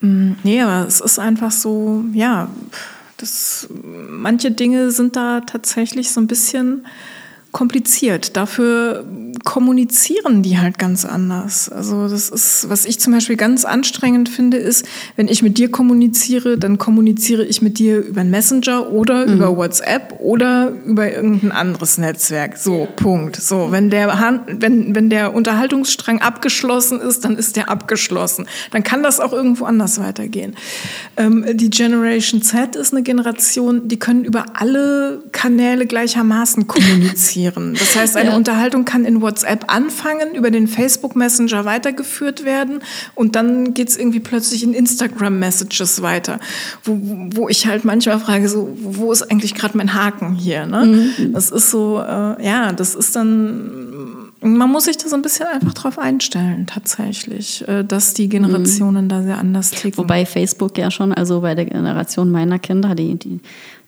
Mm, nee, aber es ist einfach so, ja, das, manche Dinge sind da tatsächlich so ein bisschen kompliziert. Dafür kommunizieren die halt ganz anders. Also das ist, was ich zum Beispiel ganz anstrengend finde, ist, wenn ich mit dir kommuniziere, dann kommuniziere ich mit dir über einen Messenger oder mhm. über WhatsApp oder über irgendein anderes Netzwerk. So, Punkt. So, wenn der, wenn, wenn der Unterhaltungsstrang abgeschlossen ist, dann ist der abgeschlossen. Dann kann das auch irgendwo anders weitergehen. Ähm, die Generation Z ist eine Generation, die können über alle Kanäle gleichermaßen kommunizieren kommunizieren. Das heißt, eine ja. Unterhaltung kann in WhatsApp anfangen, über den Facebook Messenger weitergeführt werden und dann geht es irgendwie plötzlich in Instagram Messages weiter, wo, wo ich halt manchmal frage, so, wo ist eigentlich gerade mein Haken hier? Ne? Mhm. Das ist so, äh, ja, das ist dann man muss sich da so ein bisschen einfach drauf einstellen, tatsächlich, äh, dass die Generationen mhm. da sehr anders ticken. Wobei Facebook ja schon, also bei der Generation meiner Kinder, die, die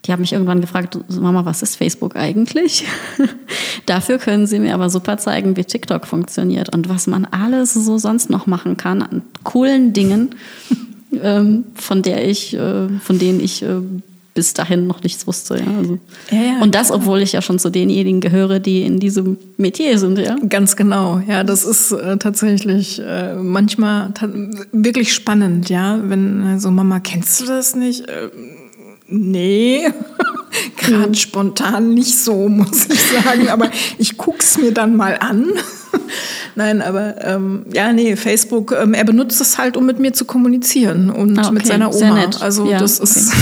die haben mich irgendwann gefragt, Mama, was ist Facebook eigentlich? (laughs) Dafür können sie mir aber super zeigen, wie TikTok funktioniert und was man alles so sonst noch machen kann an coolen Dingen, (laughs) ähm, von der ich, äh, von denen ich äh, bis dahin noch nichts wusste. Ja, also. ja, ja, und das, obwohl ich ja schon zu denjenigen gehöre, die in diesem Metier sind. Ja? Ganz genau. Ja, das ist äh, tatsächlich äh, manchmal ta wirklich spannend. Ja, wenn so Mama, kennst du das nicht? Äh, Nee, (laughs) gerade hm. spontan nicht so, muss ich sagen. Aber ich guck's mir dann mal an. (laughs) Nein, aber ähm, ja, nee, Facebook, ähm, er benutzt es halt, um mit mir zu kommunizieren und ah, okay. mit seiner Oma. Also ja, das okay. ist,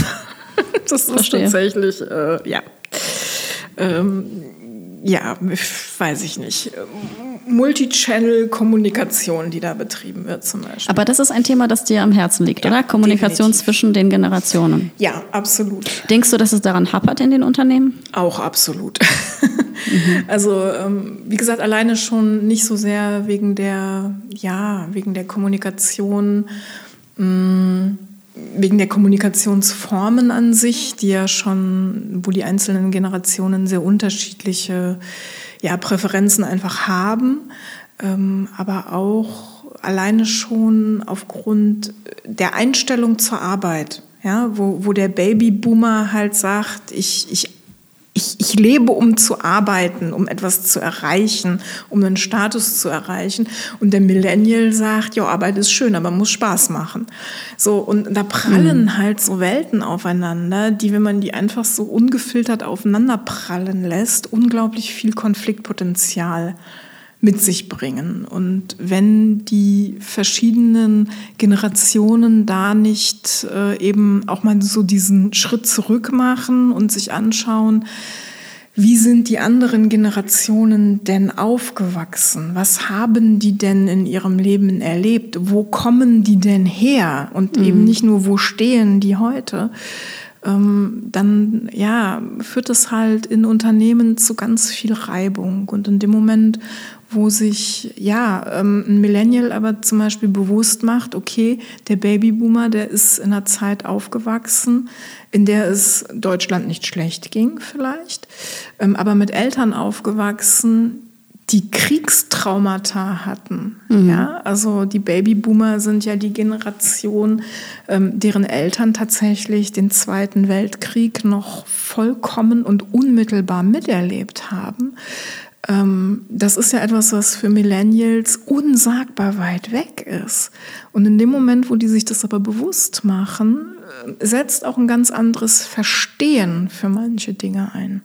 (laughs) das ist tatsächlich, äh, ja. Ähm, ja, weiß ich nicht. Multichannel-Kommunikation, die da betrieben wird zum Beispiel. Aber das ist ein Thema, das dir am Herzen liegt, ja, oder? Kommunikation definitiv. zwischen den Generationen. Ja, absolut. Denkst du, dass es daran happert in den Unternehmen? Auch absolut. (laughs) mhm. Also ähm, wie gesagt, alleine schon nicht so sehr wegen der, ja, wegen der Kommunikation. Mh, mm, wegen der Kommunikationsformen an sich, die ja schon, wo die einzelnen Generationen sehr unterschiedliche ja, Präferenzen einfach haben, ähm, aber auch alleine schon aufgrund der Einstellung zur Arbeit, ja, wo, wo der Babyboomer halt sagt, ich, ich ich, ich lebe, um zu arbeiten, um etwas zu erreichen, um einen Status zu erreichen. Und der Millennial sagt, ja, Arbeit ist schön, aber muss Spaß machen. So, und da prallen mhm. halt so Welten aufeinander, die, wenn man die einfach so ungefiltert aufeinander prallen lässt, unglaublich viel Konfliktpotenzial mit sich bringen. Und wenn die verschiedenen Generationen da nicht äh, eben auch mal so diesen Schritt zurück machen und sich anschauen, wie sind die anderen Generationen denn aufgewachsen? Was haben die denn in ihrem Leben erlebt? Wo kommen die denn her? Und mhm. eben nicht nur, wo stehen die heute? Ähm, dann ja, führt es halt in Unternehmen zu ganz viel Reibung. Und in dem Moment, wo sich ja ähm, ein Millennial aber zum Beispiel bewusst macht, okay, der Babyboomer, der ist in einer Zeit aufgewachsen, in der es Deutschland nicht schlecht ging vielleicht, ähm, aber mit Eltern aufgewachsen, die Kriegstraumata hatten. Mhm. Ja, also die Babyboomer sind ja die Generation, ähm, deren Eltern tatsächlich den Zweiten Weltkrieg noch vollkommen und unmittelbar miterlebt haben. Ähm, das ist ja etwas, was für Millennials unsagbar weit weg ist. Und in dem Moment, wo die sich das aber bewusst machen, äh, setzt auch ein ganz anderes Verstehen für manche Dinge ein.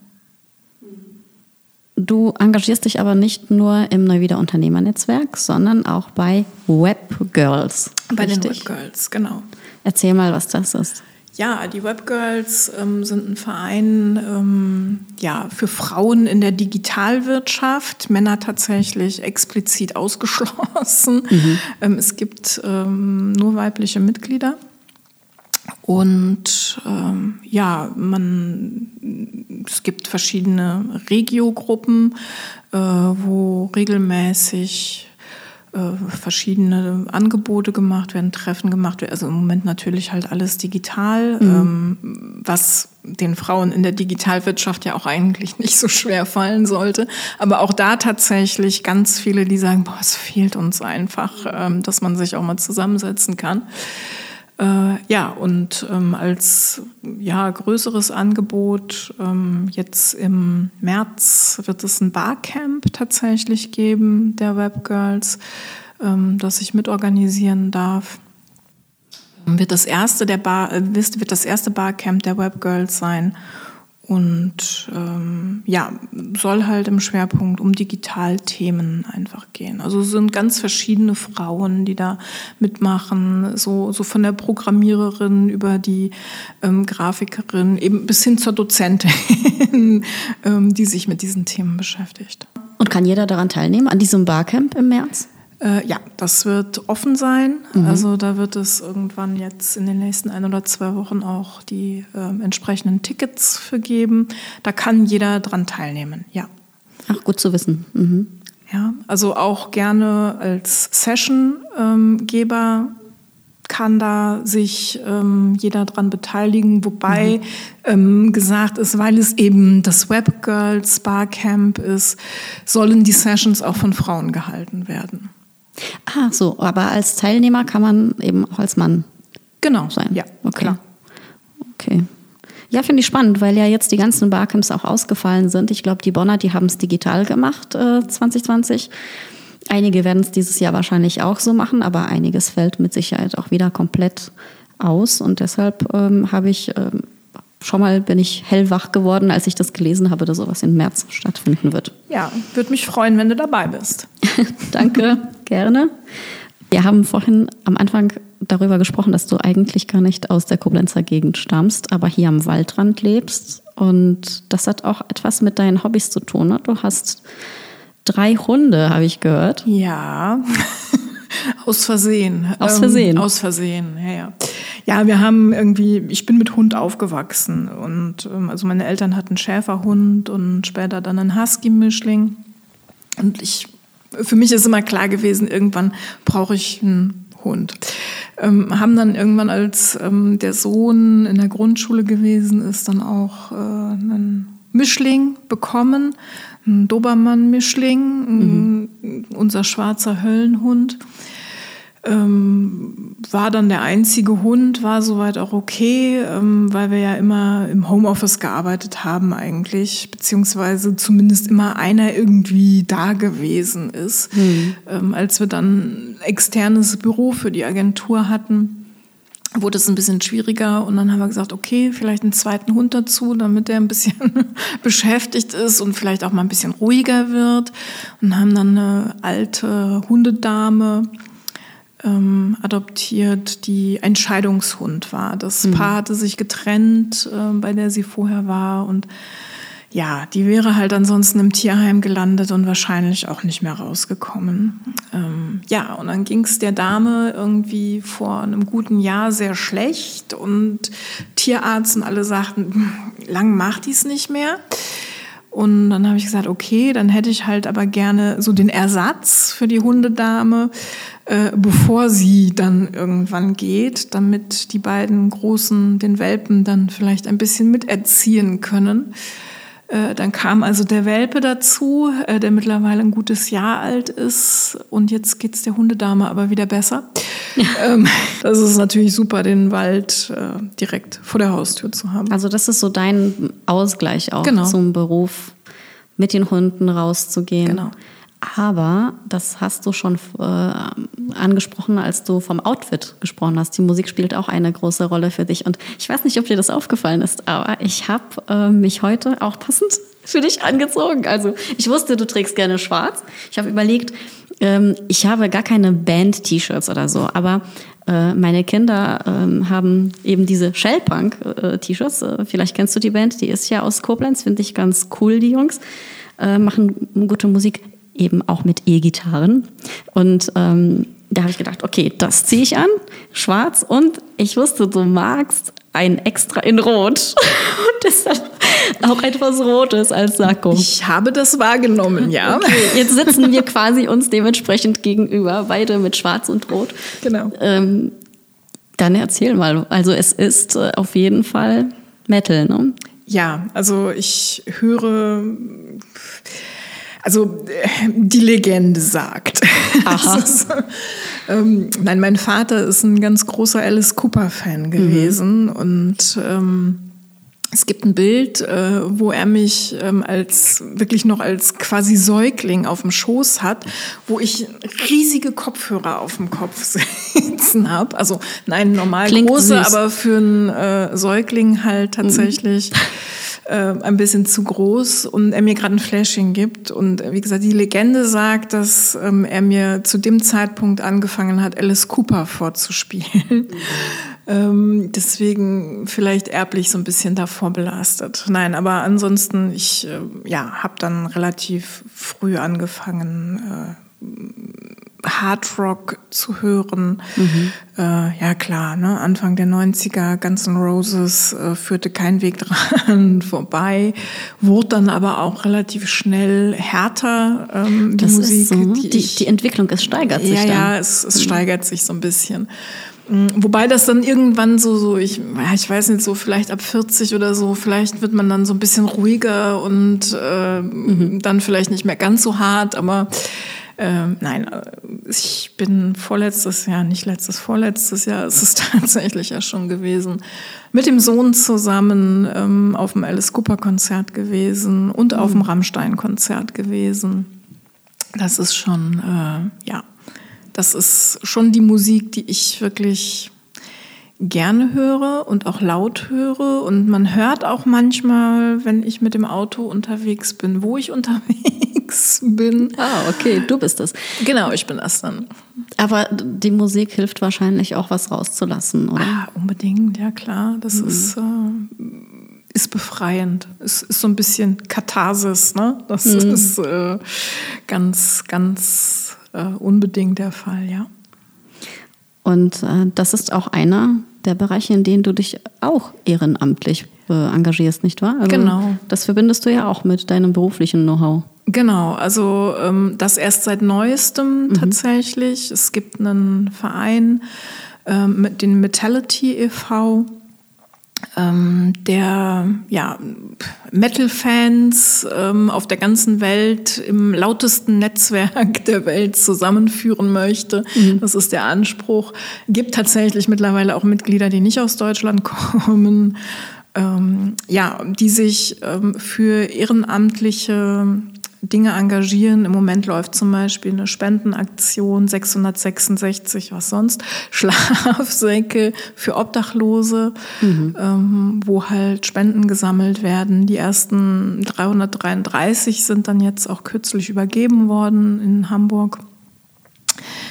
Du engagierst dich aber nicht nur im Neuwieder Unternehmernetzwerk, sondern auch bei Webgirls. Bei richtig? den Webgirls, genau. Erzähl mal, was das ist. Ja, die Webgirls ähm, sind ein Verein ähm, ja, für Frauen in der Digitalwirtschaft, Männer tatsächlich explizit (laughs) ausgeschlossen. Mhm. Ähm, es gibt ähm, nur weibliche Mitglieder. Und ähm, ja, man, es gibt verschiedene Regiogruppen, äh, wo regelmäßig verschiedene Angebote gemacht werden, Treffen gemacht werden. Also im Moment natürlich halt alles digital, mhm. ähm, was den Frauen in der Digitalwirtschaft ja auch eigentlich (laughs) nicht so schwer fallen sollte. Aber auch da tatsächlich ganz viele, die sagen, boah, es fehlt uns einfach, ähm, dass man sich auch mal zusammensetzen kann. Äh, ja, und ähm, als ja, größeres Angebot, ähm, jetzt im März wird es ein Barcamp tatsächlich geben, der Webgirls, ähm, das ich mitorganisieren darf. Wird das erste der Bar, äh, wird das erste Barcamp der Webgirls sein. Und ähm, ja, soll halt im Schwerpunkt um Digitalthemen einfach gehen. Also es sind ganz verschiedene Frauen, die da mitmachen, so, so von der Programmiererin über die ähm, Grafikerin, eben bis hin zur Dozentin, (laughs) ähm, die sich mit diesen Themen beschäftigt. Und kann jeder daran teilnehmen, an diesem Barcamp im März? Äh, ja, das wird offen sein. Mhm. Also da wird es irgendwann jetzt in den nächsten ein oder zwei Wochen auch die äh, entsprechenden Tickets für geben. Da kann jeder dran teilnehmen, ja. Ach, gut zu wissen. Mhm. Ja, also auch gerne als Sessiongeber ähm, kann da sich ähm, jeder dran beteiligen, wobei mhm. ähm, gesagt ist, weil es eben das Webgirls Barcamp ist, sollen die Sessions auch von Frauen gehalten werden. Ah, so, aber als Teilnehmer kann man eben auch als Mann genau sein. Ja, okay. Klar. Okay. Ja, finde ich spannend, weil ja jetzt die ganzen Barcamps auch ausgefallen sind. Ich glaube, die Bonner, die haben es digital gemacht äh, 2020. Einige werden es dieses Jahr wahrscheinlich auch so machen, aber einiges fällt mit Sicherheit auch wieder komplett aus. Und deshalb ähm, habe ich ähm, schon mal bin ich hellwach geworden, als ich das gelesen habe, dass sowas im März stattfinden wird. Ja, würde mich freuen, wenn du dabei bist. (laughs) Danke, gerne. Wir haben vorhin am Anfang darüber gesprochen, dass du eigentlich gar nicht aus der Koblenzer Gegend stammst, aber hier am Waldrand lebst. Und das hat auch etwas mit deinen Hobbys zu tun. Ne? Du hast drei Hunde, habe ich gehört. Ja, (laughs) aus Versehen. Aus Versehen. Ähm, aus Versehen, ja, ja. Ja, wir haben irgendwie, ich bin mit Hund aufgewachsen und ähm, also meine Eltern hatten Schäferhund und später dann einen Husky-Mischling. Und ich, für mich ist immer klar gewesen, irgendwann brauche ich einen Hund. Ähm, haben dann irgendwann, als ähm, der Sohn in der Grundschule gewesen ist, dann auch äh, einen Mischling bekommen, ein Dobermann-Mischling, mhm. unser schwarzer Höllenhund ähm, war dann der einzige Hund, war soweit auch okay, ähm, weil wir ja immer im Homeoffice gearbeitet haben eigentlich, beziehungsweise zumindest immer einer irgendwie da gewesen ist. Mhm. Ähm, als wir dann externes Büro für die Agentur hatten, wurde es ein bisschen schwieriger und dann haben wir gesagt, okay, vielleicht einen zweiten Hund dazu, damit er ein bisschen (laughs) beschäftigt ist und vielleicht auch mal ein bisschen ruhiger wird und haben dann eine alte Hundedame ähm, adoptiert, die ein Scheidungshund war. Das mhm. Paar hatte sich getrennt, äh, bei der sie vorher war und ja, die wäre halt ansonsten im Tierheim gelandet und wahrscheinlich auch nicht mehr rausgekommen. Ähm, ja, und dann ging es der Dame irgendwie vor einem guten Jahr sehr schlecht und Tierarzt und alle sagten, lang macht dies nicht mehr. Und dann habe ich gesagt, okay, dann hätte ich halt aber gerne so den Ersatz für die Hundedame, äh, bevor sie dann irgendwann geht, damit die beiden Großen den Welpen dann vielleicht ein bisschen miterziehen können. Äh, dann kam also der Welpe dazu, äh, der mittlerweile ein gutes Jahr alt ist. Und jetzt geht's der Hundedame aber wieder besser. (laughs) Ähm, das ist natürlich super, den Wald äh, direkt vor der Haustür zu haben. Also das ist so dein Ausgleich auch Genau. zum Beruf, mit den Hunden rauszugehen. Genau. Aber das hast du schon äh, angesprochen, als du vom Outfit gesprochen hast. Die Musik spielt auch eine große Rolle für dich. Und ich weiß nicht, ob dir das aufgefallen ist, aber ich habe äh, mich heute auch passend (laughs) für dich angezogen. Also ich wusste, du trägst gerne schwarz. Ich habe überlegt, ähm, ich habe gar keine Band-T-Shirts oder so, aber äh, meine Kinder ähm, haben eben diese Shellpunk-T-Shirts. Äh, vielleicht kennst du die Band, die ist ja aus Koblenz, finde ich ganz cool, die Jungs. Äh, machen gute Musik, eben auch mit E-Gitarren. Und ähm, da habe ich gedacht, okay, das ziehe ich an, schwarz. Und ich wusste, du magst ein extra in Rot. (laughs) Und deshalb auch etwas Rotes als Sakko. Ich habe das wahrgenommen, ja. Okay, jetzt sitzen wir quasi uns dementsprechend gegenüber, beide mit Schwarz und Rot. Genau. Ähm, dann erzähl mal. Also es ist äh, auf jeden Fall Metal, ne? Ja, also ich höre, also äh, die Legende sagt. (laughs) Aha. Ist, ähm, nein, mein Vater ist ein ganz großer Alice Cooper-Fan gewesen und ähm, es gibt ein Bild, äh, wo er mich ähm, als wirklich noch als quasi Säugling auf dem Schoß hat, wo ich riesige Kopfhörer auf dem Kopf (laughs) sitzen habe. Also nein, normal Klingt große, süß. aber für einen äh, Säugling halt tatsächlich (laughs) äh, ein bisschen zu groß und er mir gerade ein Flashing gibt. Und äh, wie gesagt, die Legende sagt, dass ähm, er mir zu dem Zeitpunkt angefangen hat, Alice Cooper vorzuspielen. (laughs) Ähm, deswegen vielleicht erblich so ein bisschen davor belastet. Nein, aber ansonsten, ich äh, ja, habe dann relativ früh angefangen, äh, Hard Rock zu hören. Äh, ja klar, ne? Anfang der 90er, Guns N' Roses äh, führte kein Weg dran (laughs) vorbei, wurde dann aber auch relativ schnell härter, ähm, die Das Musik. ist so, die, ich- die Entwicklung, es steigert sich ja, dann. ja, es, es steigert sich so ein bisschen. Mm, Wobei das dann irgendwann so, so ich, ja, ich weiß nicht, so vielleicht ab 40 oder so, vielleicht wird man dann so ein bisschen ruhiger und äh, dann vielleicht nicht mehr ganz so hart, aber ähm, nein, äh, ich bin vorletztes Jahr, nicht letztes, vorletztes Jahr ist es (laughs) tatsächlich ja schon gewesen, mit dem Sohn zusammen ähm, auf dem Alice Cooper Konzert gewesen und auf dem Rammstein Konzert gewesen. Das ist schon, äh, ja, das ist schon die Musik, die ich wirklich gerne höre und auch laut höre. Und man hört auch manchmal, wenn ich mit dem Auto unterwegs bin, wo ich (laughs) unterwegs bin. Ah, okay, du bist es. Genau, ich bin das dann. Aber die Musik hilft wahrscheinlich auch, was rauszulassen, oder? Ah, unbedingt, ja klar. Das ist, äh, ist befreiend. Es ist so ein bisschen Katharsis, ne? Das ist äh, ganz, ganz äh, unbedingt der Fall, ja. Und äh, das ist auch einer der Bereiche, in denen du dich auch ehrenamtlich äh, engagierst, nicht wahr? Also Genau. Das verbindest du ja auch mit deinem beruflichen Know-how. Genau, also ähm, das erst seit neuestem tatsächlich. Es gibt einen Verein, ähm, mit den Metality e.V., ähm, der ja, Metal-Fans ähm, auf der ganzen Welt im lautesten Netzwerk (laughs) der Welt zusammenführen möchte. Das ist der Anspruch. Gibt tatsächlich mittlerweile auch Mitglieder, die nicht aus Deutschland (laughs) kommen. Ähm, ja, die sich ähm, für ehrenamtliche Dinge engagieren. Im Moment läuft zum Beispiel eine Spendenaktion 666, was sonst, (laughs) Schlafsäcke für Obdachlose, ähm, wo halt Spenden gesammelt werden. Die ersten 333 sind dann jetzt auch kürzlich übergeben worden in Hamburg.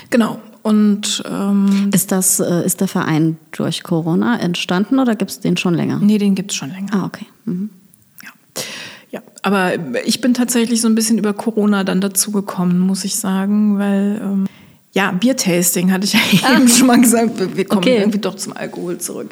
Genau. Und ähm, Ist, das, äh, ist der Verein durch Corona entstanden oder gibt es den schon länger? nee, den gibt's schon länger. Ah, okay. Mhm. Aber ich bin tatsächlich so ein bisschen über Corona dann dazu gekommen, muss ich sagen, weil ähm, Ja, Biertasting hatte ich ja ah. eben schon mal gesagt. Wir kommen okay. irgendwie doch zum Alkohol zurück.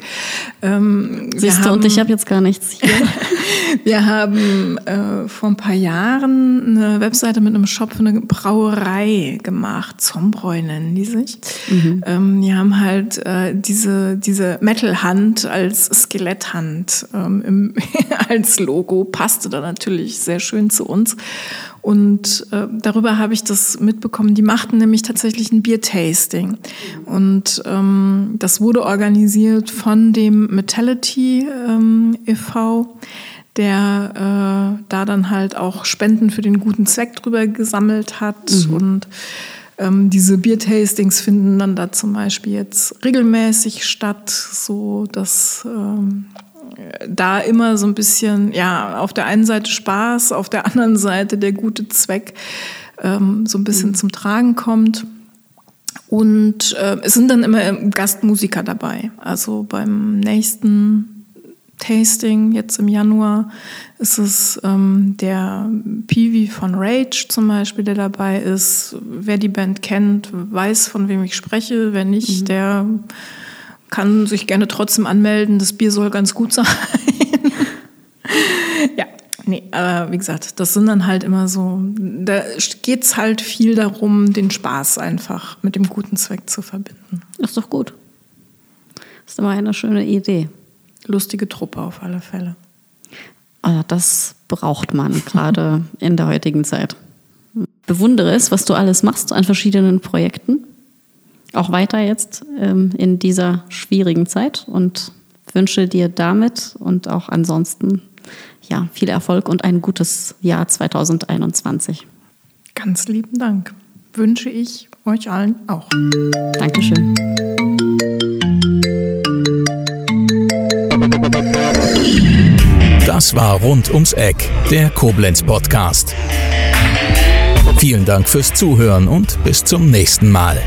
Ähm, Siehst du, und ich habe jetzt gar nichts hier. (laughs) wir haben äh, vor ein paar Jahren eine Webseite mit einem Shop für eine Brauerei gemacht. Zombräu nennen die sich. Mhm. Ähm, die haben halt äh, diese, diese Metal-Hand als Skeletthand ähm, im, (laughs) als Logo. Passte da natürlich sehr schön zu uns. Und äh, darüber habe ich das mitbekommen. Die machten nämlich tatsächlich ein Biertasting. Und ähm, das wurde organisiert von dem Metality ähm, e.V., der äh, da dann halt auch Spenden für den guten Zweck drüber gesammelt hat. Mhm. Und ähm, diese Biertastings finden dann da zum Beispiel jetzt regelmäßig statt, so dass ähm, da immer so ein bisschen, ja, auf der einen Seite Spaß, auf der anderen Seite der gute Zweck ähm, so ein bisschen mhm. zum Tragen kommt. Und äh, es sind dann immer Gastmusiker dabei. Also beim nächsten Tasting jetzt im Januar ist es ähm, der Peewee von Rage zum Beispiel, der dabei ist. Wer die Band kennt, weiß, von wem ich spreche. Wer nicht, mhm. der kann sich gerne trotzdem anmelden. Das Bier soll ganz gut sein. (laughs) ja, nee, aber wie gesagt, das sind dann halt immer so, da geht es halt viel darum, den Spaß einfach mit dem guten Zweck zu verbinden. Das ist doch gut. Das ist immer eine schöne Idee. Lustige Truppe auf alle Fälle. Also das braucht man (laughs) gerade in der heutigen Zeit. Bewundere es, was du alles machst an verschiedenen Projekten auch weiter jetzt ähm, in dieser schwierigen Zeit und wünsche dir damit und auch ansonsten ja, viel Erfolg und ein gutes Jahr 2021. Ganz lieben Dank. Wünsche ich euch allen auch. Dankeschön. Das war Rund ums Eck, der Koblenz Podcast. Vielen Dank fürs Zuhören und bis zum nächsten Mal.